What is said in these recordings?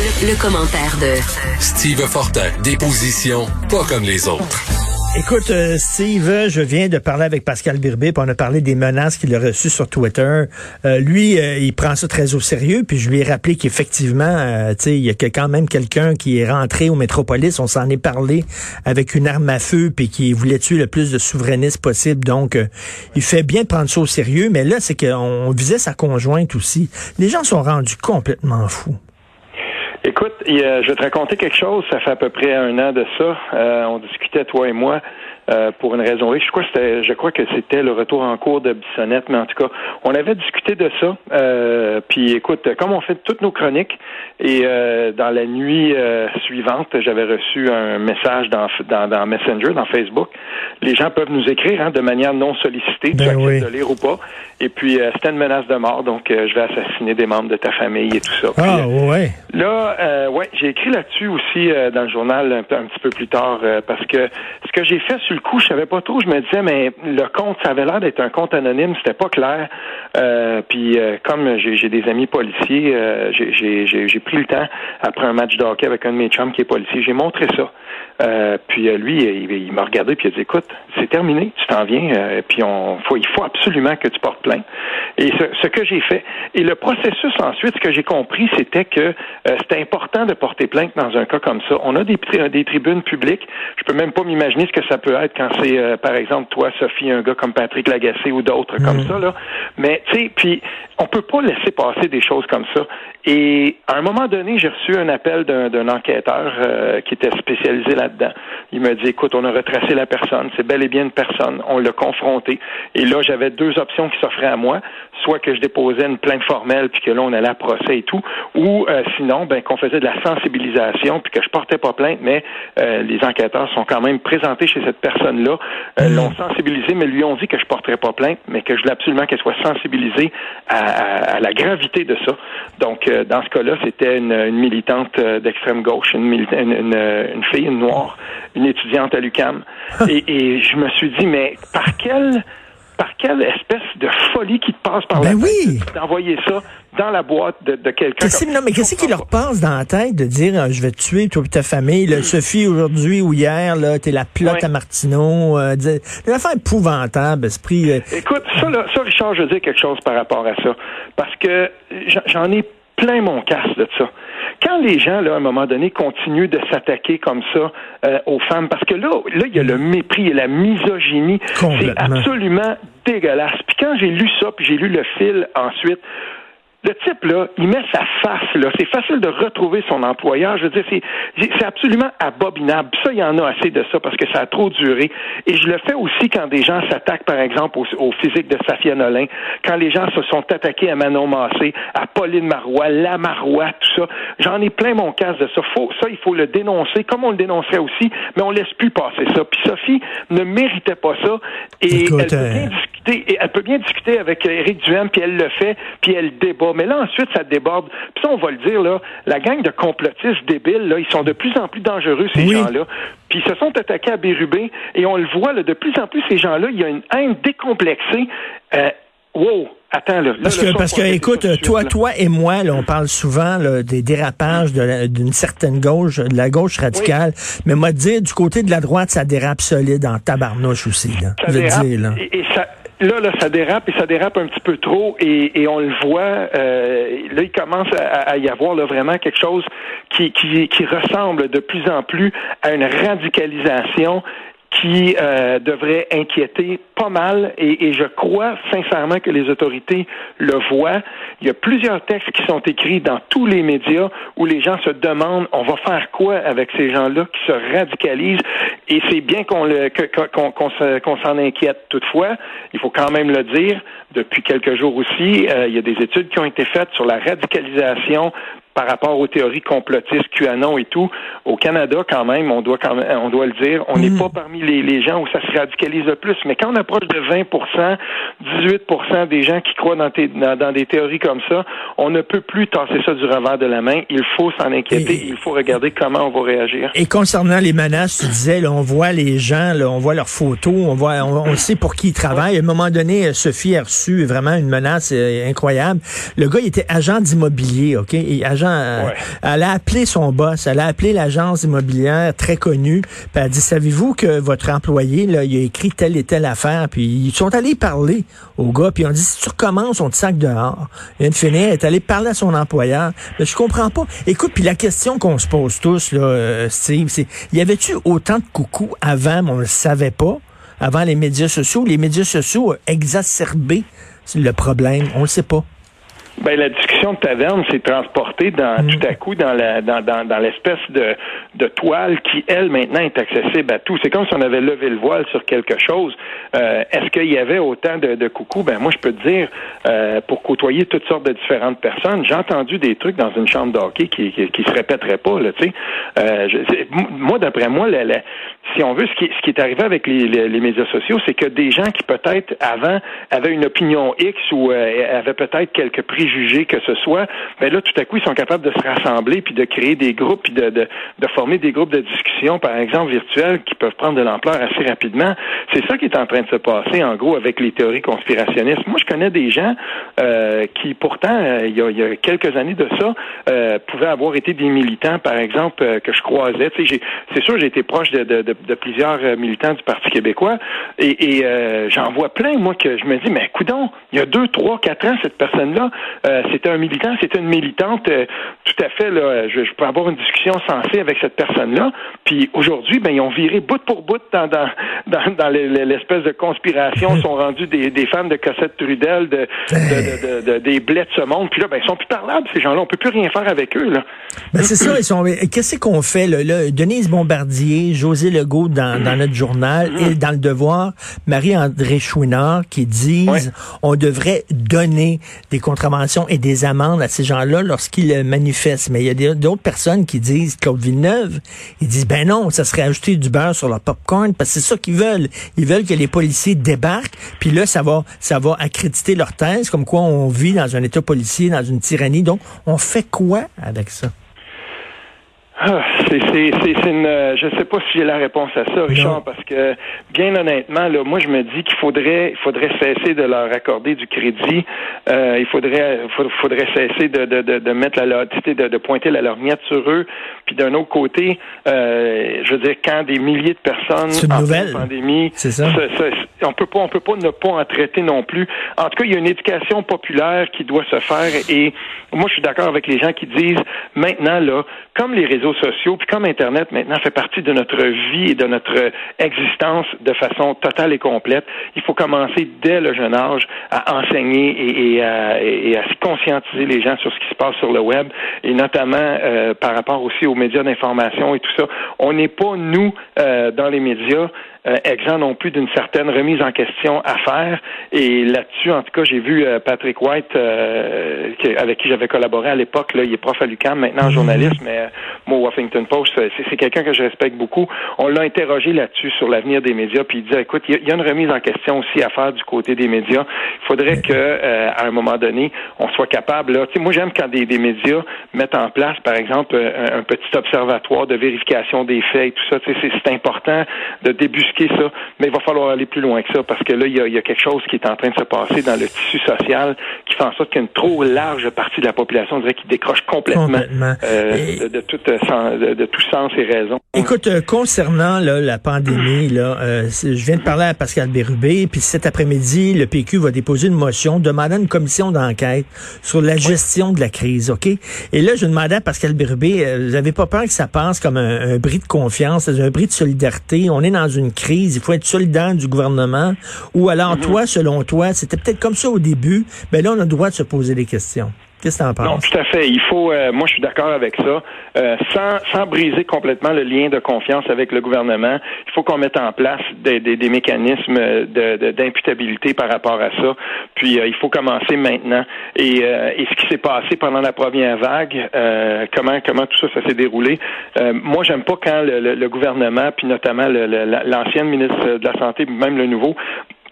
Le, commentaire de Steve Fortin, des positions pas comme les autres. Écoute, euh, Steve, je viens de parler avec Pascal Birbé, puis on a parlé des menaces qu'il a reçues sur Twitter. Euh, lui, euh, il prend ça très au sérieux, puis je lui ai rappelé qu'effectivement, tu sais, il y a quand même quelqu'un qui est rentré au Métropolis, on s'en est parlé avec une arme à feu, puis qui voulait tuer le plus de souverainistes possible. Donc, il fait bien de prendre ça au sérieux, mais là, c'est qu'on visait sa conjointe aussi. Les gens sont rendus complètement fous. Écoute, je vais te raconter quelque chose. Ça fait à peu près un an de ça. Euh, on discutait, toi et moi, euh, pour une raison Je crois, que je crois que c'était le retour en cours de Bissonnette, mais en tout cas, on avait discuté de ça. Euh, puis écoute, comme on fait toutes nos chroniques, et euh, dans la nuit suivante, j'avais reçu un message dans, dans, Messenger, dans Facebook. Les gens peuvent nous écrire hein, de manière non sollicitée, ben tu de lire ou pas. Et puis c'était une menace de mort, donc je vais assassiner des membres de ta famille et tout ça. ah ouais. Là, ouais, j'ai écrit là-dessus aussi dans le journal un, un, petit peu plus tard parce que ce que j'ai fait sur le coup, je savais pas trop. Je me disais, mais le compte, ça avait l'air d'être un compte anonyme. C'était pas clair. Euh, puis euh, comme j'ai des amis policiers, euh, j'ai pris le temps après un match de hockey avec un de mes chums qui est policier. J'ai montré ça. Euh, puis lui, il, m'a regardé puis il a dit, écoute, c'est terminé, tu t'en viens. puis on, faut, il faut absolument que tu portes plainte. Et ce, ce que j'ai fait. Et le processus ensuite, ce que j'ai compris, c'était que c'était important de porter plainte dans un cas comme ça. On a des, des tribunes publiques. Je peux même pas m'imaginer ce que ça peut être quand c'est, euh, par exemple, toi, Sophie, un gars comme Patrick Lagacé ou d'autres comme mm. ça, là. Mais, tu sais, puis on peut pas laisser passer des choses comme ça. Et à un moment donné, j'ai reçu un appel d'un enquêteur euh, qui était spécialisé là-dedans. Il m'a dit, écoute, on a retracé la personne, c'est bel et bien une personne, on l'a confronté. Et là, j'avais deux options qui s'offraient à moi, soit que je déposais une plainte formelle, puis que là, on allait à procès et tout, ou euh, sinon, ben, qu'on faisait de la sensibilisation, puis que je portais pas plainte, mais les enquêteurs sont quand même présentés chez cette personne là euh, mm. l'ont sensibilisé, mais lui ont dit que je porterais pas plainte, mais que je voulais absolument qu'elle soit sensibilisée à, la gravité de ça. Donc, euh, dans ce cas-là, c'était une, militante euh, d'extrême gauche, une, une, fille, une noire, une étudiante à l'UCAM. et, et je me suis dit, mais par quelle par quelle espèce de folie qui te passe par ben la oui. d'envoyer ça dans la boîte de, quelqu'un. Non, mais qu'est-ce qui leur passe dans la tête de dire euh, je vais te tuer toi et ta famille, là, Sophie aujourd'hui ou hier, là, t'es la plotte à Martineau, euh, une affaire épouvantable, esprit. Euh. Écoute, ça, là, ça, Richard, je veux dire quelque chose par rapport à ça. Parce que j'en ai plein mon casse de ça. Quand les gens, là, à un moment donné, continuent de s'attaquer comme ça euh, aux femmes, parce que là, là, il y a le mépris et la misogynie. C'est absolument dégueulasse. Puis quand j'ai lu ça, puis j'ai lu le fil ensuite, le type, là, il met sa face, là. C'est facile de retrouver son employeur. Je veux dire, c'est, absolument abominable. ça, il y en a assez de ça parce que ça a trop duré. Et je le fais aussi quand des gens s'attaquent, par exemple, au, physique de Safia Nolin, quand les gens se sont attaqués à Manon Massé, à Pauline Marois, La Marois, tout ça. J'en ai plein mon casse de ça. Faut, ça, il faut le dénoncer, comme on le dénoncerait aussi, mais on laisse plus passer ça. Puis Sophie ne méritait pas ça. Et elle peut euh, bien discuter, elle peut bien discuter avec Éric Duhem, puis elle le fait, puis elle débat mais là, ensuite, ça déborde. Puis ça, on va le dire, là, la gang de complotistes débiles, là, ils sont de plus en plus dangereux, ces gens-là. Puis ils se sont attaqués à Bérubé, et on le voit, là, de plus en plus, ces gens-là, il y a une haine décomplexée. Euh, wow! Attends, là, parce que, parce que écoute, toi, toi et moi, là, on parle souvent là, des dérapages d'une certaine gauche, de la gauche radicale. Mais moi, dire du côté de la droite, ça dérape solide en tabarnouche aussi. Là, ça dérape, dire, là. Et, ça, Là, là, ça dérape et ça dérape un petit peu trop et, et on le voit. Euh, là, il commence à, y avoir là, vraiment quelque chose qui, qui, qui ressemble de plus en plus à une radicalisation qui euh, devrait inquiéter pas mal et, et, je crois sincèrement que les autorités le voient. Il y a plusieurs textes qui sont écrits dans tous les médias où les gens se demandent on va faire quoi avec ces gens-là qui se radicalisent? Et c'est bien qu'on le qu'on s'en inquiète. Toutefois, il faut quand même le dire. Depuis quelques jours aussi, euh, il y a des études qui ont été faites sur la radicalisation par rapport aux théories complotistes, QAnon et tout, au Canada, quand même, on doit quand même, on doit le dire, on n'est mm. pas parmi les, les, gens où ça se radicalise le plus. Mais quand on approche de 20% 18% des gens qui croient dans, dans, des théories comme ça, on ne peut plus tasser ça du revers de la main. Il faut s'en inquiéter. il faut regarder comment on va réagir. Et concernant les menaces, tu disais, là, on voit les gens, là, on voit leurs photos, on voit, on, sait pour qui ils travaillent. À un moment donné, Sophie a reçu vraiment une menace euh, incroyable. Le gars, il était agent d'immobilier, OK? Et agent l'argent. Elle a appelé son boss, elle a appelé l'agence immobilière très connue, puis elle a dit, savez-vous que votre employé, là, il a écrit telle et telle affaire, puis ils sont allés parler au gars, puis on dit, si tu recommences, on te sac dehors. Vient de finir, elle est allée parler à son employeur. Mais je comprends pas. Écoute, puis la question qu'on se pose tous, là, euh, Steve, c'est, y avait-tu autant de coucou avant, mais on le savait pas? avant les médias sociaux? Les médias sociaux ont exacerbé le problème. On le sait pas. Ben, la discussion de taverne s'est transportée dans, mm. tout à coup dans la dans, dans, dans l'espèce de, de toile qui, elle, maintenant est accessible à tout. C'est comme si on avait levé le voile sur quelque chose. Euh, est-ce qu'il y avait autant de, de coucou? Ben moi, je peux te dire, euh, pour côtoyer toutes sortes de différentes personnes, j'ai entendu des trucs dans une chambre d'hockey qui, qui, qui se répéteraient pas, là, tu sais. Euh, moi, d'après moi, la, si on veut, ce qui, ce qui est arrivé avec les, les, médias sociaux, c'est que des gens qui peut-être avant avaient une opinion X ou euh, avaient peut-être quelques préjugés que ce soit, ben là, tout à coup, ils sont capables de se rassembler puis de créer des groupes puis de, de, de former des groupes de discussion, par exemple, virtuels, qui peuvent prendre de l'ampleur assez rapidement. C'est ça qui est en train de se passer, en gros, avec les théories conspirationnistes. Moi, je connais des gens euh, qui, pourtant, euh, il, y a, quelques années de ça, euh, pouvaient avoir été des militants, par exemple, que je croisais. C'est sûr, j'ai été proche de, de, plusieurs militants du Parti québécois, et, et j'en vois plein, moi, que je me dis, mais coudon, il y a deux, trois, quatre ans, cette personne-là, c'était un militant, c'était une militante, tout à fait, là, je, je peux avoir une discussion sensée avec cette personne-là. Puis aujourd'hui, ben, ils ont viré bout pour bout dans, dans, dans, dans l'espèce de conspiration, ils sont rendus des, des fans de Cossette Trudel, de, de, de, de, des blés de ce monde. Puis là, ben, ils sont plus parlables, ces gens-là. On peut plus rien faire avec eux. Là. Ben, c'est ça, ils sont. Qu'est-ce qu'on fait là, là? Denise Bombardier, José Legault dans, dans notre journal et dans le devoir, Marie-André Chouinard qui disent on devrait donner des contraventions et des amendes à ces gens-là lorsqu'ils manifestent. Mais il y a d'autres personnes qui disent, Claude Villeneuve, ils disent ben non, ça serait ajouter du beurre sur leur popcorn parce que c'est ça qu'ils veulent. Ils veulent que les policiers débarquent, puis là ça va ça va accréditer leur thèse comme quoi on vit dans un état policier, dans une tyrannie. Donc on fait quoi avec ça? Ah, c'est, c'est, c'est, une, euh, je sais pas si j'ai la réponse à ça, Richard, parce que bien honnêtement, là, moi je me dis qu'il faudrait, il faudrait cesser de leur accorder du crédit. Euh, il faudrait, faudrait cesser de, de, de, de mettre la, de, de pointer la lorgnette sur eux. Puis d'un autre côté, euh, je veux dire, quand des milliers de personnes en pandémie, c'est ça. on peut pas, on peut pas ne pas en traiter non plus. En tout cas, il y a une éducation populaire qui doit se faire. Et moi, je suis d'accord avec les gens qui disent maintenant là, comme les réseaux sociaux, puis comme Internet maintenant fait partie de notre vie et de notre existence de façon totale et complète, il faut commencer dès le jeune âge à enseigner et, à, et conscientiser les gens sur ce qui se passe sur le web, et notamment euh, par rapport aussi aux médias d'information et tout ça. On n'est pas, nous, euh, dans les médias, exempt non plus d'une certaine remise en question à faire. Et là-dessus, en tout cas, j'ai vu euh, Patrick White, euh, avec qui j'avais collaboré à l'époque, là, il est prof à l'UQAM, maintenant mhm. journaliste, mais moi, Washington Post, c'est quelqu'un que je respecte beaucoup. On l'a interrogé là-dessus sur l'avenir des médias, puis il disait, écoute, il y, a une remise en question aussi à faire du côté des médias. Il faudrait que, à un moment donné, on soit capable. Là, moi, j'aime quand des, des, médias mettent en place, par exemple, un, petit observatoire de vérification des faits et tout ça. C'est important de débusquer ça, mais il va falloir aller plus loin que ça parce que là, il y a, quelque chose qui est en train de se passer dans le tissu social qui fait en sorte qu'il y a une trop large partie de la population, on dirait, qui décroche complètement, euh, de, tout, euh, de, tout sens et raison. Écoute, euh, concernant la pandémie, là, je viens de parler à Pascal Bérubé, puis cet après-midi, le PQ va déposer une motion demandant une commission d'enquête sur la gestion de la crise, OK? Et là, je demandais à Pascal Bérubé, vous n'avez pas peur que ça passe comme un, un bris de confiance, un bris de solidarité? On est dans une crise il faut être solidaire du gouvernement. Ou alors, mhm. toi, selon toi, c'était peut-être comme ça au début, mais là, on a le droit de se poser des questions. Qu'est-ce que tu en penses? Non, tout à fait. Il faut, euh, moi, je suis d'accord avec ça. Euh, sans, sans briser complètement le lien de confiance avec le gouvernement, il faut qu'on mette en place des, des, des mécanismes d'imputabilité de, par rapport à ça. Puis, euh, il faut commencer maintenant. Et, et ce qui s'est passé pendant la première vague, comment comment tout ça, ça s'est déroulé? moi, j'aime pas quand le, le, gouvernement, puis notamment l'ancienne ministre de la Santé, même le nouveau,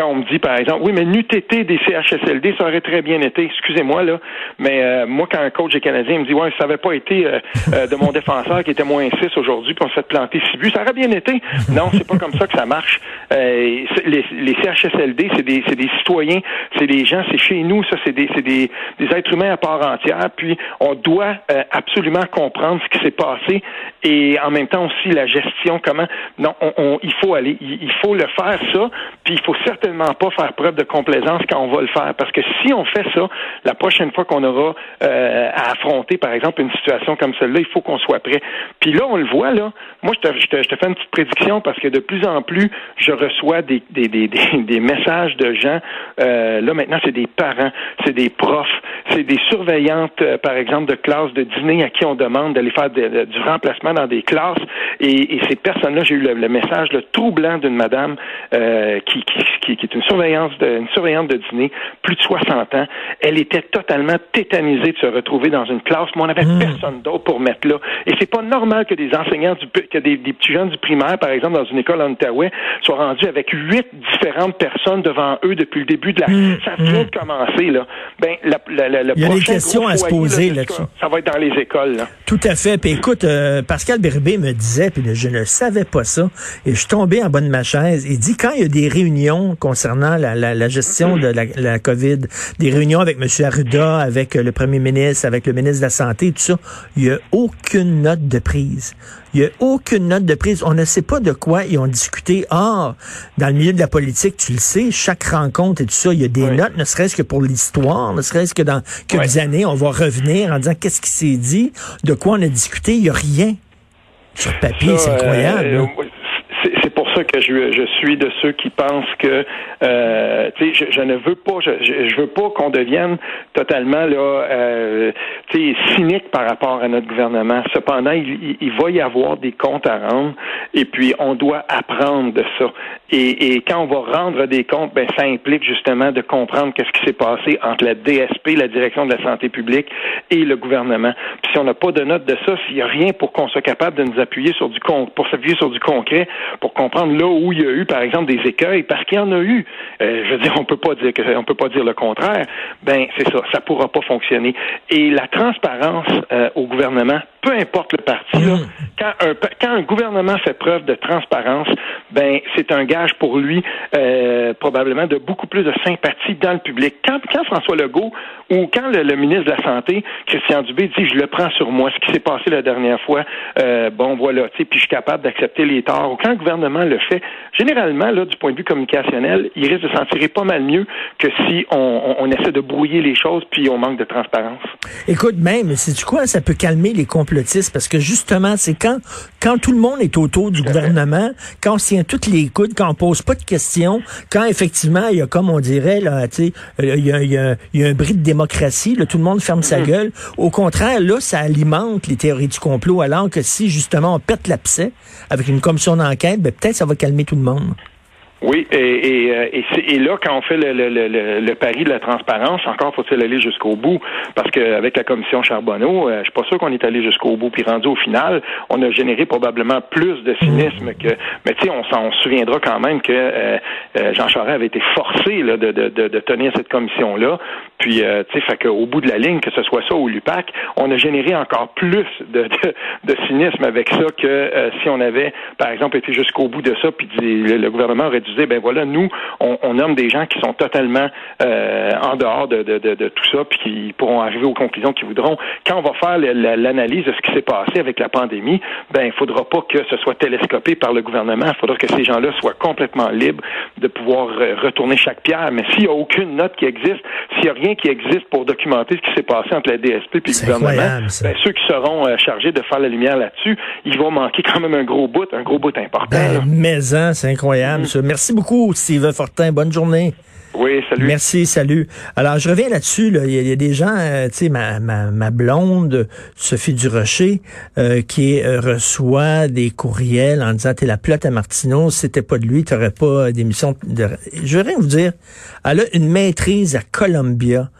quand on me dit, par exemple, oui, mais été des CHSLD, ça aurait très bien été. Excusez-moi, là, mais euh, moi, quand un coach est canadien me dit, ouais, ça n'avait pas été euh, euh, de mon défenseur qui était moins 6 aujourd'hui, puis on se fait planter 6 buts, ça aurait bien été. Non, c'est pas comme ça que ça marche. les, CHSLD, c'est des, des citoyens, c'est des gens, c'est chez nous, ça, c'est des, des, des êtres humains à part entière, puis on doit absolument comprendre ce qui s'est passé et en même temps aussi la gestion, comment, non, on, il faut aller, il faut le faire, ça, puis il faut certainement pas faire preuve de complaisance quand on va le faire, parce que si on fait ça, la prochaine fois qu'on aura euh, à affronter, par exemple, une situation comme celle-là, il faut qu'on soit prêt. Puis là, on le voit, là, moi, je te, je te, fais une petite prédiction parce que de plus en plus, je reçois des, des, des, des, messages de gens, euh, là, maintenant, c'est des parents, c'est des profs, c'est des surveillantes, euh, par exemple, de classes de dîner à qui on demande d'aller faire du remplacement dans des classes. Et, et ces personnes-là, j'ai eu le, message le troublant d'une madame euh, qui, qui, qui, est une surveillance de, une surveillante de dîner, plus de 60 ans. Elle était totalement tétanisée de se retrouver dans une classe, mais on n'avait hmm. personne d'autre pour mettre là. Et c'est pas normal que des enseignants, du, que des, des, petits jeunes du primaire, par exemple, dans une école en Outaouais, soient rendus avec huit différentes personnes devant eux depuis le début de la... Hmm. Ça vient de commencer, là. Ben, la, la, la, Il y a des questions à se poser là-dessus. ça va être dans les écoles, là. Tout à fait. Puis écoute, euh, Pascal Berbé me disait, puis je ne savais pas ça, et je suis tombé en bas de ma chaise. Il dit quand il y a des réunions concernant la, la, gestion de la, COVID, des réunions avec M. Arruda, avec le premier ministre, avec le ministre de la Santé, tout ça, il n'y a aucune note de prise. Il n'y a aucune note de prise. On ne sait pas de quoi ils ont discuté. Ah, dans le milieu de la politique, tu le sais, chaque rencontre et tout ça, il y a des notes, ne serait-ce que pour l'histoire, ne serait-ce que dans quelques années, on va revenir en disant qu'est-ce qui s'est dit, de quoi on a discuté. Il n'y a rien. Sur papier, c'est incroyable. Euh, que je, suis de ceux qui pensent que euh, je, ne veux pas je, veux pas qu'on devienne totalement là euh, cynique par rapport à notre gouvernement. Cependant, il, va y avoir des comptes à rendre et puis on doit apprendre de ça. Et, et quand on va rendre des comptes, ben ça implique justement de comprendre qu'est-ce qui s'est passé entre la DSP, la direction de la santé publique, et le gouvernement. Puis si on n'a pas de note de ça, s'il n'y a rien pour qu'on soit capable de nous appuyer sur du pour s'appuyer sur du concret, pour comprendre là où il y a eu, par exemple, des écueils, parce qu'il y en a eu. Euh, je veux dire, on peut pas dire que peut pas dire le contraire. Ben c'est ça, ça pourra pas fonctionner. Et la transparence euh, au gouvernement, peu importe le parti, là, mmh. quand un quand un gouvernement fait preuve de transparence, ben c'est un gage pour lui euh, probablement de beaucoup plus de sympathie dans le public. Quand, quand François Legault ou quand le, ministre de la santé, Christian Dubé, dit je le prends sur moi, ce qui s'est passé la dernière fois, bon voilà, tu sais, puis je suis capable d'accepter les torts. Ou quand le gouvernement le fait, généralement là du point de vue communicationnel, il risque de s'en tirer pas mal mieux que si on, essaie de brouiller les choses puis on manque de transparence. Écoute, même, c'est du quoi, ça peut calmer les complotistes parce que justement, c'est quand, quand tout le monde est autour du gouvernement, quand on tient toutes les coudes, quand on pose pas de questions, quand effectivement, il y a, comme on dirait, là, tu sais, euh, il y a, y, a, y a, un bris de démocratie, là, tout le monde ferme sa mm. gueule. Au contraire, là, ça alimente les théories du complot, alors que si justement on pète l'abcès avec une commission d'enquête, ben, peut-être ça va calmer tout le monde. Oui, et, et, euh, et, là, quand on fait le, le, le, le, pari de la transparence, encore faut-il aller jusqu'au bout, parce qu'avec la commission Charbonneau, euh, je suis pas sûr qu'on est allé jusqu'au bout, puis rendu au final, on a généré probablement plus de cynisme que... Mais tu sais, on s'en souviendra quand même que euh, Jean Charest avait été forcé là, de, de, de, tenir cette commission-là, puis tu sais, fait qu'au bout de la ligne, que ce soit ça ou l'UPAC, on a généré encore plus de, de, cynisme avec ça que si on avait, par exemple, été jusqu'au bout de ça, puis le, gouvernement aurait dû ben voilà, nous, on, nomme des gens qui sont totalement euh, en dehors de, tout ça, puis qui pourront arriver aux conclusions qu'ils voudront. Quand on va faire l'analyse de ce qui s'est passé avec la pandémie, ben il faudra pas que ce soit télescopé par le gouvernement. Il faudra que ces gens-là soient complètement libres de pouvoir euh, retourner chaque pierre. Mais s'il n'y a aucune note qui existe, s'il n'y a rien qui existe pour documenter ce qui s'est passé entre la DSP et le gouvernement, ben, ceux qui seront euh, chargés de faire la lumière là-dessus, ils vont manquer quand même un gros bout, un gros bout important. Ben, mais hein, c'est incroyable. Mm. Merci Merci beaucoup, Steve Fortin. Bonne journée. Oui, salut. Merci, salut. Alors, je reviens là-dessus. Il, y, a des gens, euh, tu sais, ma, ma, blonde, Sophie Durocher, euh, qui euh, reçoit des courriels en disant, t'es la plotte à Martineau, si c'était pas de lui, t'aurais pas d'émission de... Je veux rien vous dire. Elle a une maîtrise à Columbia.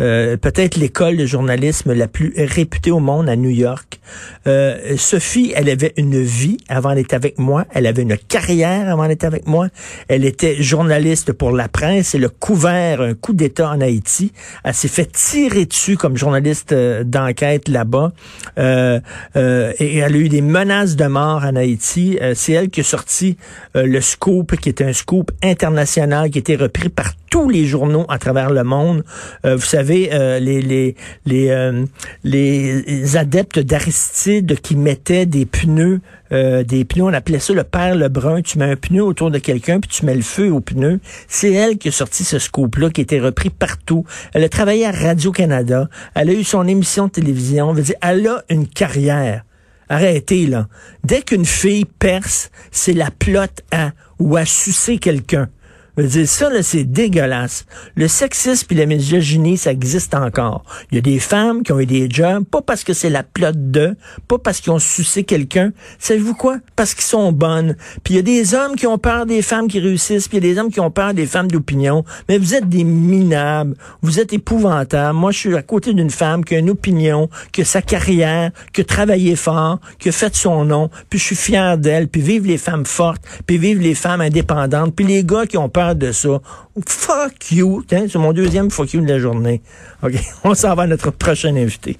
Peut-être l'école de journalisme la plus réputée au monde à New York. Euh, Sophie, elle avait une vie avant d'être avec moi. Elle avait une carrière avant d'être avec moi. Elle était journaliste pour la presse. Elle a couvert un coup d'État en Haïti. Elle s'est fait tirer dessus comme journaliste euh, d'enquête là-bas. Euh, euh, et elle a eu des menaces de mort en Haïti. C'est elle qui a sorti le scoop, qui est un scoop international, qui a été repris par tous les journaux à travers le monde. Euh, vous savez, euh, euh, les adeptes d'Aristide qui mettaient des pneus, des pneus, on appelait ça le père Lebrun. Tu mets un pneu autour de quelqu'un puis tu mets le feu au pneu. C'est elle qui a sorti ce scoop-là, qui été repris partout. Elle a travaillé à Radio Canada. Elle a eu son émission de télévision. dire, elle a une carrière. Arrêtez là. Dès qu'une fille perce, c'est la plotte à ou à sucer quelqu'un. Je veux dire, ça, c'est dégueulasse. Le sexisme et la misogynie, ça existe encore. Il y a des femmes qui ont eu des jobs, pas parce que c'est la plotte de, pas parce qu'ils ont sucé quelqu'un. Savez-vous quoi? Parce qu'ils sont bonnes. Puis il y a des hommes qui ont peur des femmes qui réussissent, puis il y a des hommes qui ont peur des femmes d'opinion. Mais vous êtes des minables. Vous êtes épouvantables. Moi, je suis à côté d'une femme qui a une opinion, qui a sa carrière, qui a travaillé fort, qui a fait son nom, puis je suis fier d'elle, puis vive les femmes fortes, puis vive les femmes indépendantes, puis les gars qui ont de ça. Fuck you. C'est mon deuxième fuck you de la journée. OK, on s'en va à notre prochain invité.